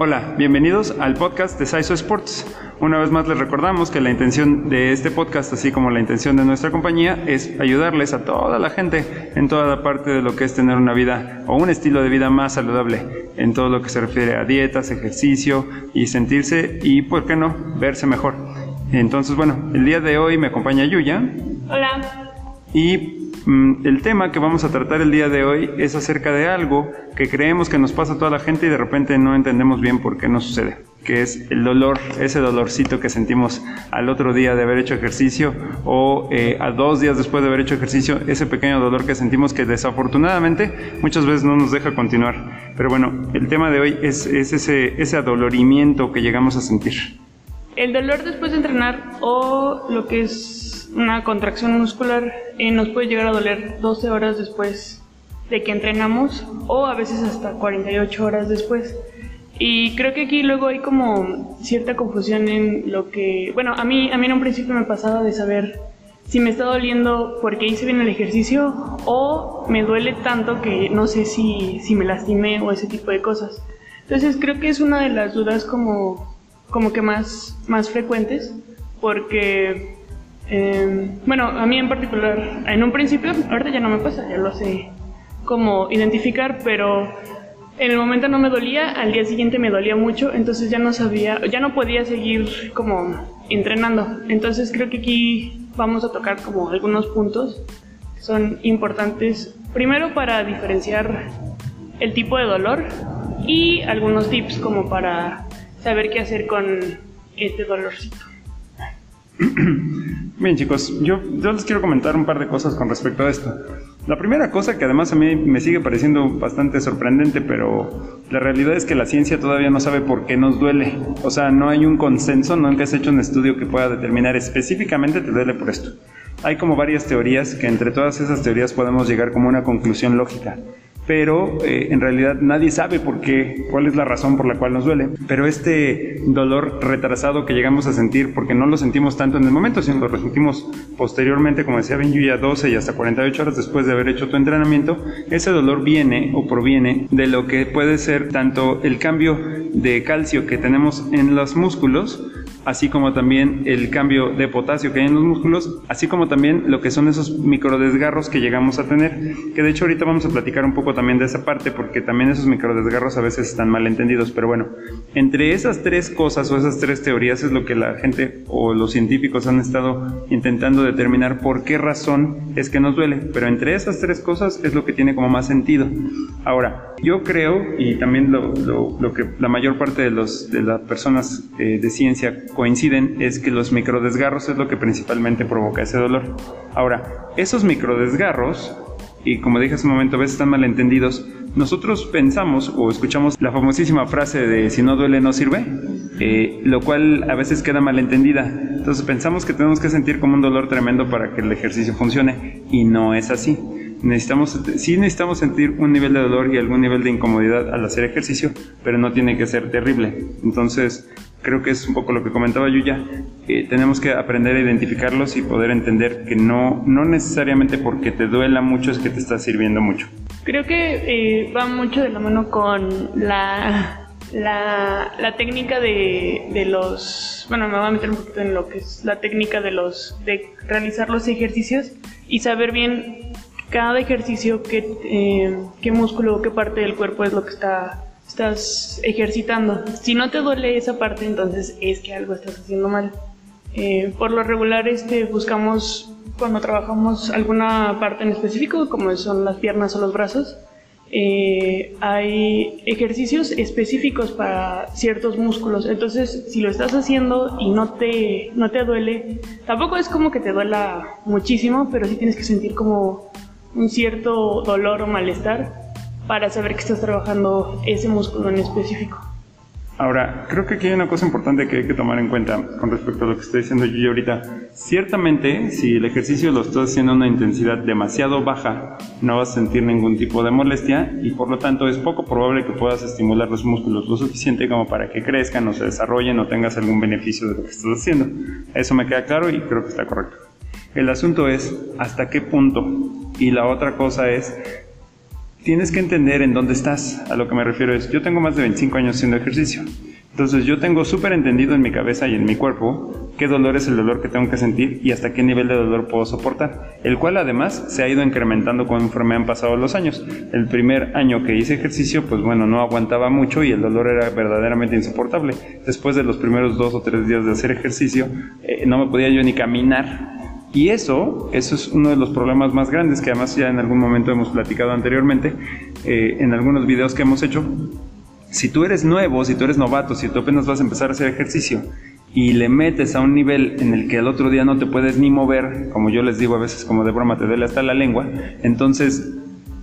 Hola, bienvenidos al podcast de Saiso Sports. Una vez más les recordamos que la intención de este podcast, así como la intención de nuestra compañía, es ayudarles a toda la gente en toda la parte de lo que es tener una vida o un estilo de vida más saludable, en todo lo que se refiere a dietas, ejercicio y sentirse y, ¿por qué no?, verse mejor. Entonces, bueno, el día de hoy me acompaña Yuya. Hola. Y el tema que vamos a tratar el día de hoy es acerca de algo que creemos que nos pasa a toda la gente y de repente no entendemos bien por qué no sucede, que es el dolor, ese dolorcito que sentimos al otro día de haber hecho ejercicio o eh, a dos días después de haber hecho ejercicio, ese pequeño dolor que sentimos que desafortunadamente muchas veces no nos deja continuar. Pero bueno, el tema de hoy es, ese, ese adolorimiento que llegamos a sentir. El dolor después de entrenar o lo que es una contracción muscular eh, nos puede llegar a doler 12 horas después de que entrenamos o a veces hasta 48 horas después. Y creo que aquí luego hay como cierta confusión en lo que, bueno, a mí, a mí en un principio me pasaba de saber si me está doliendo porque hice bien el ejercicio o me duele tanto que no sé si, si me lastimé o ese tipo de cosas. Entonces creo que es una de las dudas como, como que más, más frecuentes porque Em, bueno, a mí en particular, en un principio, ahorita ya no me pasa, ya lo sé cómo identificar, pero en el momento no me dolía, al día siguiente me dolía mucho, entonces ya no sabía, ya no podía seguir como entrenando. Entonces creo que aquí vamos a tocar como algunos puntos que son importantes, primero para diferenciar el tipo de dolor y algunos tips como para saber qué hacer con este dolorcito. Bien chicos, yo, yo les quiero comentar un par de cosas con respecto a esto. La primera cosa que además a mí me sigue pareciendo bastante sorprendente, pero la realidad es que la ciencia todavía no sabe por qué nos duele. O sea, no hay un consenso, nunca has hecho un estudio que pueda determinar específicamente te duele por esto. Hay como varias teorías que entre todas esas teorías podemos llegar como una conclusión lógica pero eh, en realidad nadie sabe por qué, cuál es la razón por la cual nos duele. Pero este dolor retrasado que llegamos a sentir, porque no lo sentimos tanto en el momento, sino lo resentimos posteriormente, como decía ya 12 y hasta 48 horas después de haber hecho tu entrenamiento, ese dolor viene o proviene de lo que puede ser tanto el cambio de calcio que tenemos en los músculos, así como también el cambio de potasio que hay en los músculos, así como también lo que son esos microdesgarros que llegamos a tener, que de hecho ahorita vamos a platicar un poco también de esa parte, porque también esos microdesgarros a veces están mal entendidos, pero bueno, entre esas tres cosas o esas tres teorías es lo que la gente o los científicos han estado intentando determinar por qué razón es que nos duele, pero entre esas tres cosas es lo que tiene como más sentido. Ahora, yo creo, y también lo, lo, que la mayor parte de, los, de las personas eh, de ciencia coinciden es que los microdesgarros es lo que principalmente provoca ese dolor. Ahora, esos microdesgarros, y como dije hace un momento, a veces están malentendidos, nosotros pensamos o escuchamos la famosísima frase de si no duele no sirve, eh, lo cual a veces queda malentendida. Entonces pensamos que tenemos que sentir como un dolor tremendo para que el ejercicio funcione y no es así necesitamos, sí necesitamos sentir un nivel de dolor y algún nivel de incomodidad al hacer ejercicio, pero no tiene que ser terrible. Entonces, creo que es un poco lo que comentaba Yuya, que tenemos que aprender a identificarlos y poder entender que no, no necesariamente porque te duela mucho es que te está sirviendo mucho. Creo que eh, va mucho de la mano con la, la, la técnica de, de, los, bueno, me voy a meter un poquito en lo que es la técnica de los, de realizar los ejercicios y saber bien cada ejercicio, qué, eh, qué músculo, qué parte del cuerpo es lo que está, estás ejercitando. Si no te duele esa parte, entonces es que algo estás haciendo mal. Eh, por lo regular este, buscamos cuando trabajamos alguna parte en específico, como son las piernas o los brazos, eh, hay ejercicios específicos para ciertos músculos. Entonces, si lo estás haciendo y no te, no te duele, tampoco es como que te duela muchísimo, pero sí tienes que sentir como un cierto dolor o malestar para saber que estás trabajando ese músculo en específico. Ahora, creo que aquí hay una cosa importante que hay que tomar en cuenta con respecto a lo que estoy diciendo yo ahorita. Ciertamente, si el ejercicio lo estás haciendo a una intensidad demasiado baja, no vas a sentir ningún tipo de molestia y por lo tanto es poco probable que puedas estimular los músculos lo suficiente como para que crezcan o se desarrollen o tengas algún beneficio de lo que estás haciendo. Eso me queda claro y creo que está correcto. El asunto es hasta qué punto. Y la otra cosa es tienes que entender en dónde estás. A lo que me refiero es, yo tengo más de 25 años haciendo ejercicio. Entonces yo tengo súper entendido en mi cabeza y en mi cuerpo qué dolor es el dolor que tengo que sentir y hasta qué nivel de dolor puedo soportar, el cual además se ha ido incrementando conforme han pasado los años. El primer año que hice ejercicio, pues bueno, no aguantaba mucho y el dolor era verdaderamente insoportable. Después de los primeros dos o tres días de hacer ejercicio, eh, no me podía yo ni caminar y eso, eso es uno de los problemas más grandes que además ya en algún momento hemos platicado anteriormente eh, en algunos videos que hemos hecho, si tú eres nuevo, si tú eres novato, si tú apenas vas a empezar a hacer ejercicio y le metes a un nivel en el que al otro día no te puedes ni mover, como yo les digo a veces como de broma, te duele hasta la lengua, entonces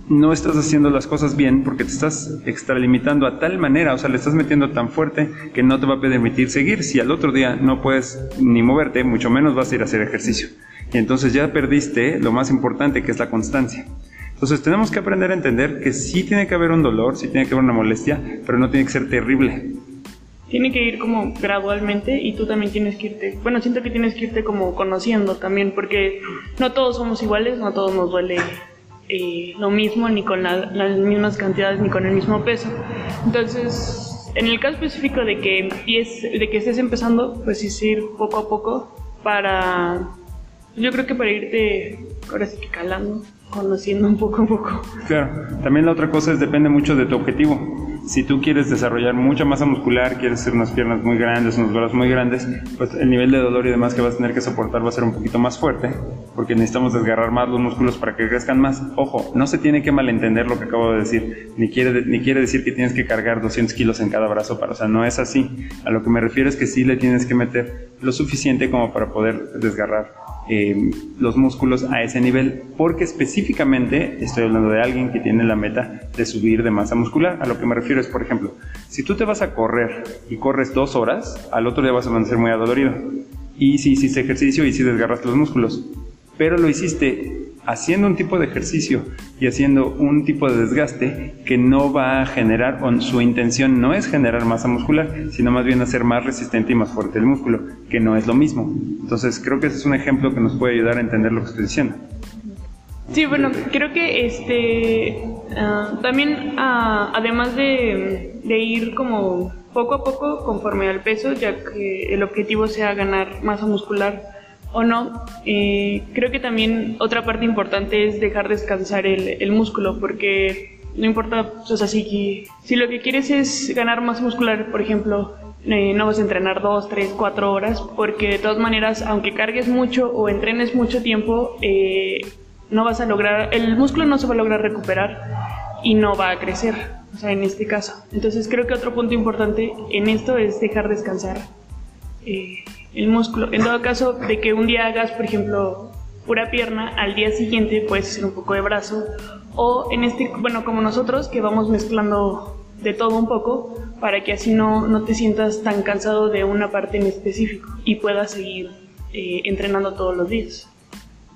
no estás haciendo las cosas bien porque te estás extralimitando a tal manera, o sea, le estás metiendo tan fuerte que no te va a permitir seguir. Si al otro día no puedes ni moverte, mucho menos vas a ir a hacer ejercicio. Y entonces ya perdiste lo más importante que es la constancia. Entonces tenemos que aprender a entender que sí tiene que haber un dolor, sí tiene que haber una molestia, pero no tiene que ser terrible. Tiene que ir como gradualmente y tú también tienes que irte, bueno, siento que tienes que irte como conociendo también, porque no todos somos iguales, no todos nos duele eh, lo mismo, ni con las mismas cantidades, ni con el mismo peso. Entonces, en el caso específico de que, de que estés empezando, pues sí, ir poco a poco para, yo creo que para irte, ahora sí que calando conociendo un poco a poco. Claro, también la otra cosa es depende mucho de tu objetivo. Si tú quieres desarrollar mucha masa muscular, quieres hacer unas piernas muy grandes, unos brazos muy grandes, pues el nivel de dolor y demás que vas a tener que soportar va a ser un poquito más fuerte, porque necesitamos desgarrar más los músculos para que crezcan más. Ojo, no se tiene que malentender lo que acabo de decir, ni quiere, ni quiere decir que tienes que cargar 200 kilos en cada brazo para, o sea, no es así. A lo que me refiero es que sí le tienes que meter lo suficiente como para poder desgarrar eh, los músculos a ese nivel, porque específicamente estoy hablando de alguien que tiene la meta de subir de masa muscular. A lo que me refiero es, por ejemplo, si tú te vas a correr y corres dos horas, al otro día vas a amanecer muy adolorido. Y si hiciste ejercicio y si desgarraste los músculos, pero lo hiciste haciendo un tipo de ejercicio y haciendo un tipo de desgaste que no va a generar, o su intención no es generar masa muscular, sino más bien hacer más resistente y más fuerte el músculo, que no es lo mismo. Entonces creo que ese es un ejemplo que nos puede ayudar a entender lo que estoy diciendo. Sí, bueno, creo que este ah, también ah, además de, ir como poco a poco conforme al peso, ya que el objetivo sea ganar masa muscular, o no, eh, creo que también otra parte importante es dejar descansar el, músculo, porque no importa, o sea, si, si lo que quieres es ganar más muscular, por ejemplo, eh, no vas a entrenar dos, tres, cuatro horas, porque de todas maneras, aunque cargues mucho o entrenes mucho tiempo, eh, no vas a lograr, el músculo no se va a lograr recuperar y no va a crecer, o sea, en este caso. Entonces creo que otro punto importante en esto es dejar descansar el músculo. En todo caso, de que un día hagas, por ejemplo, pura pierna, al día siguiente puedes hacer un poco de brazo. O en este, bueno, como nosotros, que vamos mezclando de todo un poco, para que así no, no te sientas tan cansado de una parte en específico y puedas seguir eh, entrenando todos los días.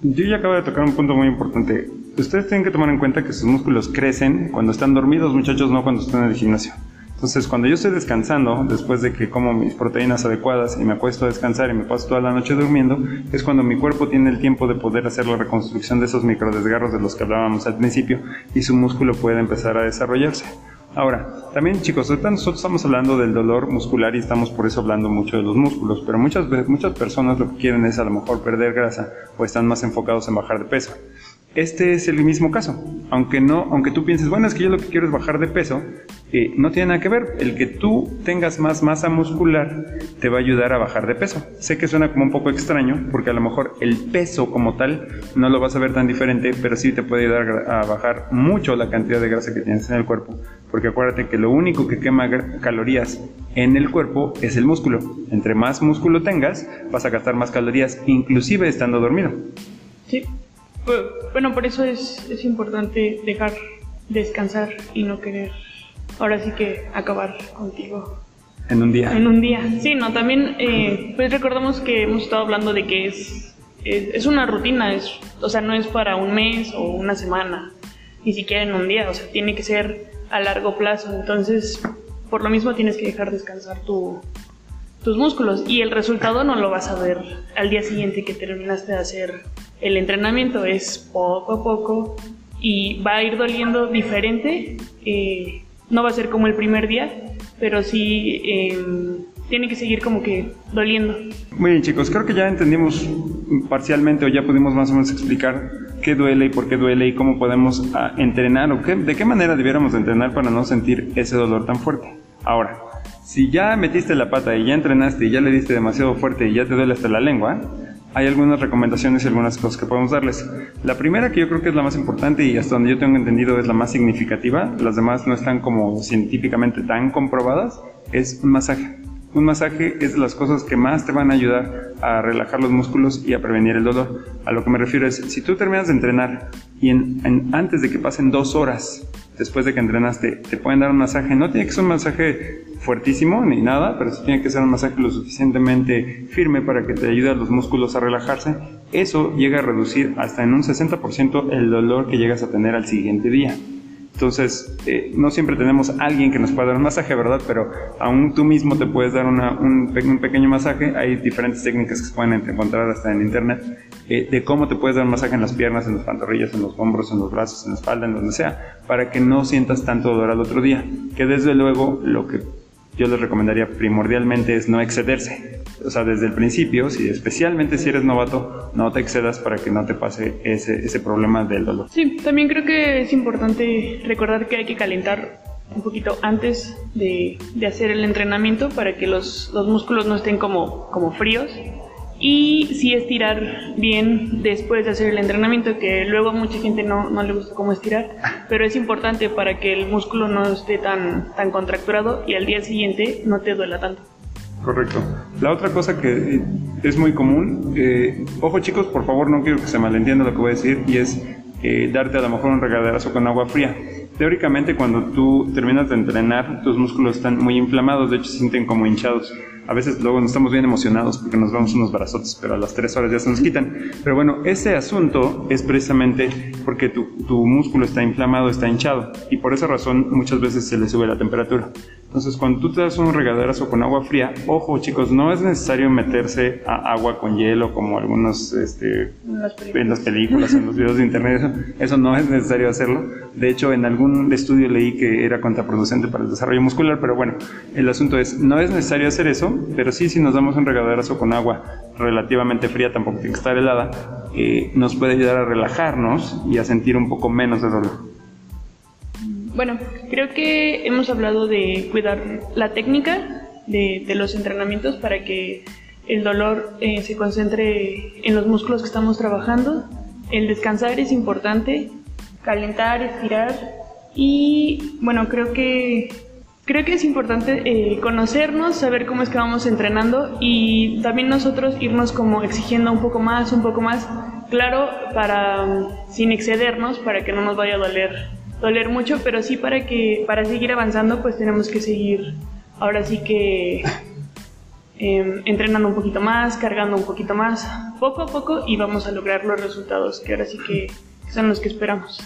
Yo ya acabo de tocar un punto muy importante. Ustedes tienen que tomar en cuenta que sus músculos crecen cuando están dormidos, muchachos, no cuando están en el gimnasio. Entonces, cuando yo estoy descansando, después de que como mis proteínas adecuadas y me acuesto a descansar y me paso toda la noche durmiendo, es cuando mi cuerpo tiene el tiempo de poder hacer la reconstrucción de esos microdesgarros de los que hablábamos al principio y su músculo puede empezar a desarrollarse. Ahora, también chicos, ahorita nosotros estamos hablando del dolor muscular y estamos por eso hablando mucho de los músculos, pero muchas, muchas personas lo que quieren es a lo mejor perder grasa o están más enfocados en bajar de peso. Este es el mismo caso. Aunque no, aunque tú pienses, bueno, es que yo lo que quiero es bajar de peso, eh, no tiene nada que ver. El que tú tengas más masa muscular te va a ayudar a bajar de peso. Sé que suena como un poco extraño, porque a lo mejor el peso como tal no lo vas a ver tan diferente, pero sí te puede ayudar a bajar mucho la cantidad de grasa que tienes en el cuerpo. Porque acuérdate que lo único que quema calorías en el cuerpo es el músculo. Entre más músculo tengas, vas a gastar más calorías, inclusive estando dormido. Sí. Bueno, por eso es, es importante dejar descansar y no querer ahora sí que acabar contigo. En un día. En un día. Sí, no, también eh, pues recordamos que hemos estado hablando de que es, es, una rutina, es, o sea, no es para un mes o una semana, ni siquiera en un día, o sea, tiene que ser a largo plazo. Entonces, por lo mismo tienes que dejar descansar tu, tus músculos y el resultado no lo vas a ver al día siguiente que terminaste de hacer el entrenamiento, es poco a poco y va a ir doliendo diferente. Eh, no va a ser como el primer día, pero sí em, tiene que seguir como que doliendo. Muy bien chicos, creo que ya entendimos parcialmente o ya pudimos más o menos explicar qué duele y por qué duele y cómo podemos ah, entrenar o qué, de qué manera debiéramos entrenar para no sentir ese dolor tan fuerte. Ahora, si ya metiste la pata y ya entrenaste y ya le diste demasiado fuerte y ya te duele hasta la lengua, hay algunas recomendaciones y algunas cosas que podemos darles. La primera que yo creo que es la más importante y hasta donde yo tengo entendido es la más significativa, las demás no están como científicamente tan comprobadas, es un masaje. Un masaje es las cosas que más te van a ayudar a relajar los músculos y a prevenir el dolor. A lo que me refiero es, si tú terminas de entrenar y antes de que pasen dos horas después de que entrenaste, te pueden dar un masaje. No tiene que ser un masaje fuertísimo ni nada, pero sí tiene que ser un masaje lo suficientemente firme para que te ayude a los músculos a relajarse. Eso llega a reducir hasta en un 60% el dolor que llegas a tener al siguiente día. Entonces, eh, no siempre tenemos alguien que nos pueda dar un masaje, ¿verdad? Pero aún tú mismo te puedes dar un, pequeño masaje. Hay diferentes técnicas que se pueden encontrar hasta en internet eh, de cómo te puedes dar un masaje en las piernas, en las pantorrillas, en los hombros, en los brazos, en la espalda, en donde sea, para que no sientas tanto dolor al otro día. Que desde luego lo que yo les recomendaría primordialmente es no excederse. O sea, desde el principio, si especialmente si eres novato, no te excedas para que no te pase ese, ese problema del dolor. Sí, también creo que es importante recordar que hay que calentar un poquito antes de, de hacer el entrenamiento para que los, los músculos no estén como, como fríos y sí estirar bien después de hacer el entrenamiento, que luego a mucha gente no, no, le gusta cómo estirar, pero es importante para que el músculo no esté tan, tan contracturado y al día siguiente no te duela tanto. Correcto. La otra cosa que es muy común, eh, ojo chicos, por favor no quiero que se malentienda lo que voy a decir, y es eh, darte a lo mejor un regaderazo con agua fría. Teóricamente cuando tú terminas de entrenar, tus músculos están muy inflamados, de hecho se sienten como hinchados a veces luego nos estamos bien emocionados porque nos vemos unos brazotes, pero a las tres horas ya se nos quitan. Pero bueno, ese asunto es precisamente porque tu, tu músculo está inflamado, está hinchado, y por esa razón muchas veces se le sube la temperatura. Entonces, cuando tú te das un regaderazo con agua fría, ojo chicos, no es necesario meterse a agua con hielo como algunos este, en las películas, en los videos de internet. Eso, no es necesario hacerlo. De hecho, en algún estudio leí que era contraproducente para el desarrollo muscular, pero bueno, el asunto es, no es necesario hacer eso, pero sí si nos damos un regaderazo con agua relativamente fría, tampoco tiene que estar helada, eh, nos puede ayudar a relajarnos y a sentir un poco menos de dolor. Bueno, creo que hemos hablado de cuidar la técnica de, los entrenamientos para que el dolor eh, se concentre en los músculos que estamos trabajando. El descansar es importante, calentar, estirar y bueno, creo que creo que es importante eh, conocernos, saber cómo es que vamos entrenando y también nosotros irnos como exigiendo un poco más, un poco más, claro, para sin excedernos, para que no nos vaya a doler doler mucho, pero sí para que para seguir avanzando pues tenemos que seguir ahora sí que em, entrenando un poquito más, cargando un poquito más, poco a poco y vamos a lograr los resultados que ahora sí que son los que esperamos.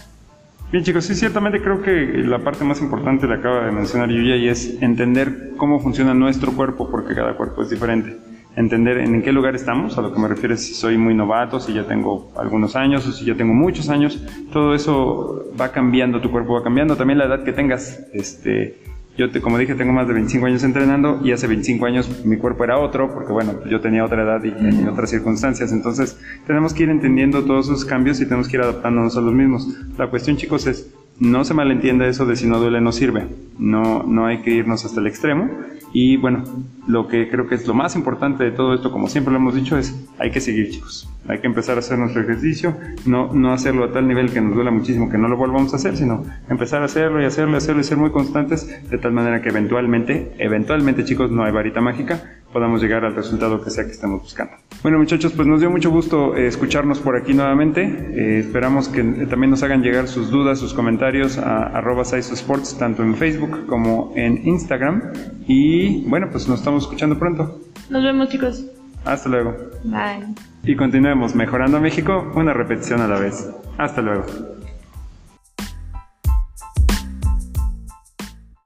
Bien chicos, sí, ciertamente creo que la parte más importante la acaba de mencionar Yuya y es entender cómo funciona nuestro cuerpo porque cada cuerpo es diferente entender en qué lugar estamos, a lo que me refiero si soy muy novato, si ya tengo algunos años o si ya tengo muchos años, todo eso va cambiando, tu cuerpo va cambiando, también la edad que tengas, este, yo te, como dije, tengo más de 25 años entrenando y hace 25 años mi cuerpo era otro, porque bueno, yo tenía otra edad y en otras circunstancias, entonces tenemos que ir entendiendo todos esos cambios y tenemos que ir adaptándonos a los mismos. La cuestión chicos es, no se malentienda eso de si no duele no sirve, no, no hay que irnos hasta el extremo y bueno, lo que creo que es lo más importante de todo esto, como siempre lo hemos dicho, es hay que seguir chicos. Hay que empezar a hacer nuestro ejercicio, no, no hacerlo a tal nivel que nos duela muchísimo que no lo volvamos a hacer, sino empezar a hacerlo y hacerlo y hacerlo y ser muy constantes de tal manera que eventualmente, eventualmente chicos, no hay varita mágica, podamos llegar al resultado que sea que estemos buscando. Bueno muchachos, pues nos dio mucho gusto eh, escucharnos por aquí nuevamente. Eh, esperamos que también nos hagan llegar sus dudas, sus comentarios a arroba Sports, tanto en Facebook como en Instagram. Y bueno, pues nos estamos escuchando pronto. Nos vemos chicos. Hasta luego. Bye. Y continuemos mejorando México una repetición a la vez. Hasta luego.